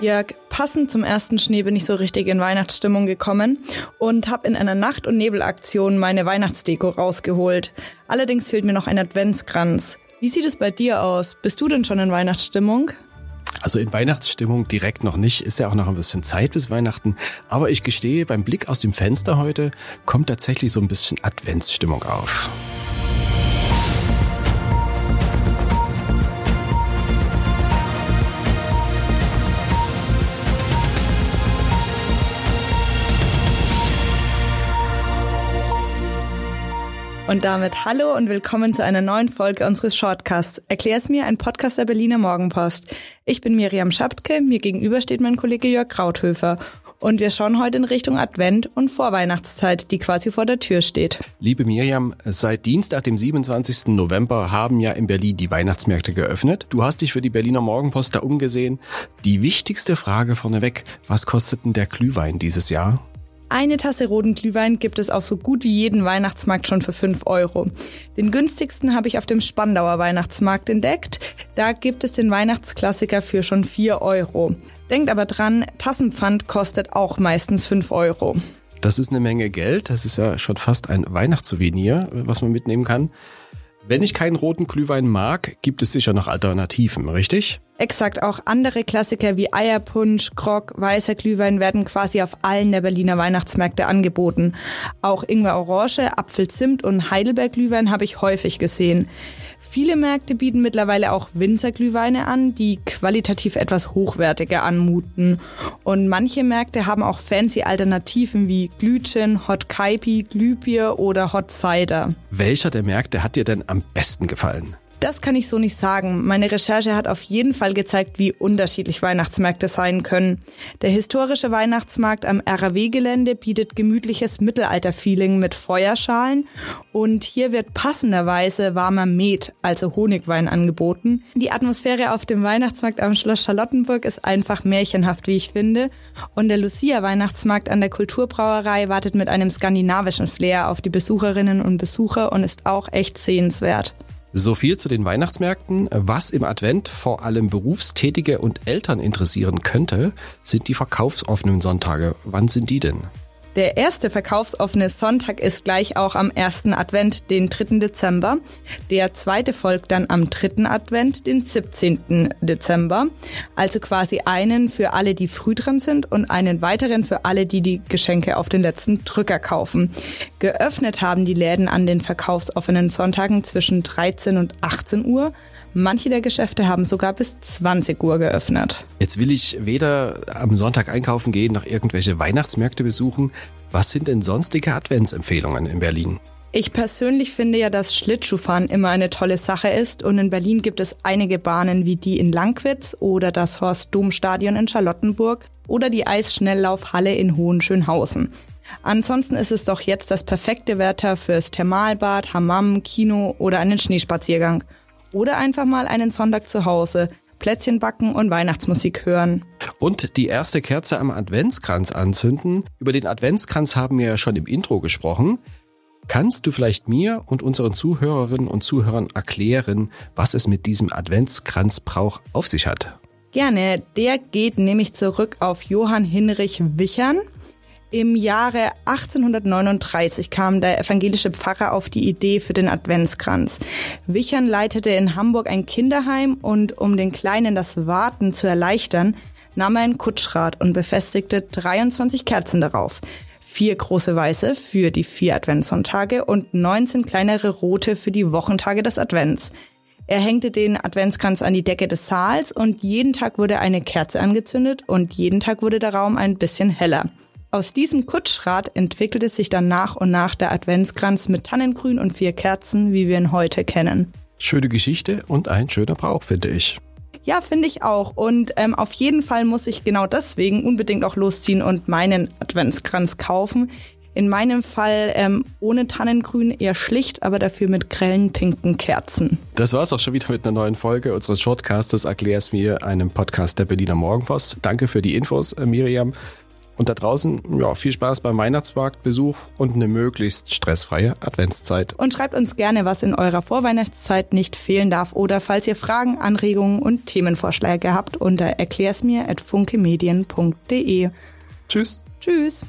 Jörg, passend zum ersten Schnee bin ich so richtig in Weihnachtsstimmung gekommen und habe in einer Nacht- und Nebelaktion meine Weihnachtsdeko rausgeholt. Allerdings fehlt mir noch ein Adventskranz. Wie sieht es bei dir aus? Bist du denn schon in Weihnachtsstimmung? Also in Weihnachtsstimmung direkt noch nicht, ist ja auch noch ein bisschen Zeit bis Weihnachten. Aber ich gestehe, beim Blick aus dem Fenster heute kommt tatsächlich so ein bisschen Adventsstimmung auf. Und damit hallo und willkommen zu einer neuen Folge unseres Shortcasts. Erklär's mir, ein Podcast der Berliner Morgenpost. Ich bin Miriam Schaptke, mir gegenüber steht mein Kollege Jörg Krauthöfer. Und wir schauen heute in Richtung Advent und Vorweihnachtszeit, die quasi vor der Tür steht. Liebe Miriam, seit Dienstag, dem 27. November, haben ja in Berlin die Weihnachtsmärkte geöffnet. Du hast dich für die Berliner Morgenpost da umgesehen. Die wichtigste Frage vorneweg, was kostet denn der Glühwein dieses Jahr? Eine Tasse roten Glühwein gibt es auf so gut wie jeden Weihnachtsmarkt schon für 5 Euro. Den günstigsten habe ich auf dem Spandauer Weihnachtsmarkt entdeckt. Da gibt es den Weihnachtsklassiker für schon 4 Euro. Denkt aber dran, Tassenpfand kostet auch meistens 5 Euro. Das ist eine Menge Geld. Das ist ja schon fast ein Weihnachtssouvenir, was man mitnehmen kann. Wenn ich keinen roten Glühwein mag, gibt es sicher noch Alternativen, richtig? Exakt, auch andere Klassiker wie Eierpunsch, Grog, weißer Glühwein werden quasi auf allen der Berliner Weihnachtsmärkte angeboten. Auch Ingwer Orange, Apfelzimt und Heidelberg Glühwein habe ich häufig gesehen. Viele Märkte bieten mittlerweile auch Winzerglühweine an, die qualitativ etwas hochwertiger anmuten. Und manche Märkte haben auch fancy Alternativen wie Glühgin, Hot Kaipi, Glühbier oder Hot Cider. Welcher der Märkte hat dir denn am besten gefallen? Das kann ich so nicht sagen. Meine Recherche hat auf jeden Fall gezeigt, wie unterschiedlich Weihnachtsmärkte sein können. Der historische Weihnachtsmarkt am RAW-Gelände bietet gemütliches Mittelalter-Feeling mit Feuerschalen und hier wird passenderweise warmer Met, also Honigwein, angeboten. Die Atmosphäre auf dem Weihnachtsmarkt am Schloss Charlottenburg ist einfach märchenhaft, wie ich finde. Und der Lucia-Weihnachtsmarkt an der Kulturbrauerei wartet mit einem skandinavischen Flair auf die Besucherinnen und Besucher und ist auch echt sehenswert. So viel zu den Weihnachtsmärkten. Was im Advent vor allem Berufstätige und Eltern interessieren könnte, sind die verkaufsoffenen Sonntage. Wann sind die denn? Der erste verkaufsoffene Sonntag ist gleich auch am ersten Advent, den 3. Dezember. Der zweite folgt dann am dritten Advent, den 17. Dezember. Also quasi einen für alle, die früh dran sind und einen weiteren für alle, die die Geschenke auf den letzten Drücker kaufen. Geöffnet haben die Läden an den verkaufsoffenen Sonntagen zwischen 13 und 18 Uhr. Manche der Geschäfte haben sogar bis 20 Uhr geöffnet. Jetzt will ich weder am Sonntag einkaufen gehen noch irgendwelche Weihnachtsmärkte besuchen. Was sind denn sonstige Adventsempfehlungen in Berlin? Ich persönlich finde ja, dass Schlittschuhfahren immer eine tolle Sache ist und in Berlin gibt es einige Bahnen wie die in Langwitz oder das Horst-Dom-Stadion in Charlottenburg oder die Eisschnelllaufhalle in Hohenschönhausen. Ansonsten ist es doch jetzt das perfekte Wetter fürs Thermalbad, Hammam, Kino oder einen Schneespaziergang. Oder einfach mal einen Sonntag zu Hause, Plätzchen backen und Weihnachtsmusik hören. Und die erste Kerze am Adventskranz anzünden. Über den Adventskranz haben wir ja schon im Intro gesprochen. Kannst du vielleicht mir und unseren Zuhörerinnen und Zuhörern erklären, was es mit diesem Adventskranzbrauch auf sich hat? Gerne. Der geht nämlich zurück auf Johann Hinrich Wichern. Im Jahre 1839 kam der evangelische Pfarrer auf die Idee für den Adventskranz. Wichern leitete in Hamburg ein Kinderheim und um den Kleinen das Warten zu erleichtern, nahm er ein Kutschrad und befestigte 23 Kerzen darauf. Vier große weiße für die vier Adventssonntage und 19 kleinere rote für die Wochentage des Advents. Er hängte den Adventskranz an die Decke des Saals und jeden Tag wurde eine Kerze angezündet und jeden Tag wurde der Raum ein bisschen heller. Aus diesem Kutschrad entwickelte sich dann nach und nach der Adventskranz mit Tannengrün und vier Kerzen, wie wir ihn heute kennen. Schöne Geschichte und ein schöner Brauch, finde ich. Ja, finde ich auch. Und ähm, auf jeden Fall muss ich genau deswegen unbedingt auch losziehen und meinen Adventskranz kaufen. In meinem Fall ähm, ohne Tannengrün, eher schlicht, aber dafür mit grellen pinken Kerzen. Das war's auch schon wieder mit einer neuen Folge unseres Shortcastes Erklär's mir, einem Podcast der Berliner Morgenpost. Danke für die Infos, äh, Miriam. Und da draußen, ja, viel Spaß beim Weihnachtsmarktbesuch und eine möglichst stressfreie Adventszeit. Und schreibt uns gerne, was in eurer Vorweihnachtszeit nicht fehlen darf oder falls ihr Fragen, Anregungen und Themenvorschläge habt unter erklärsmir.funkemedien.de. Tschüss. Tschüss.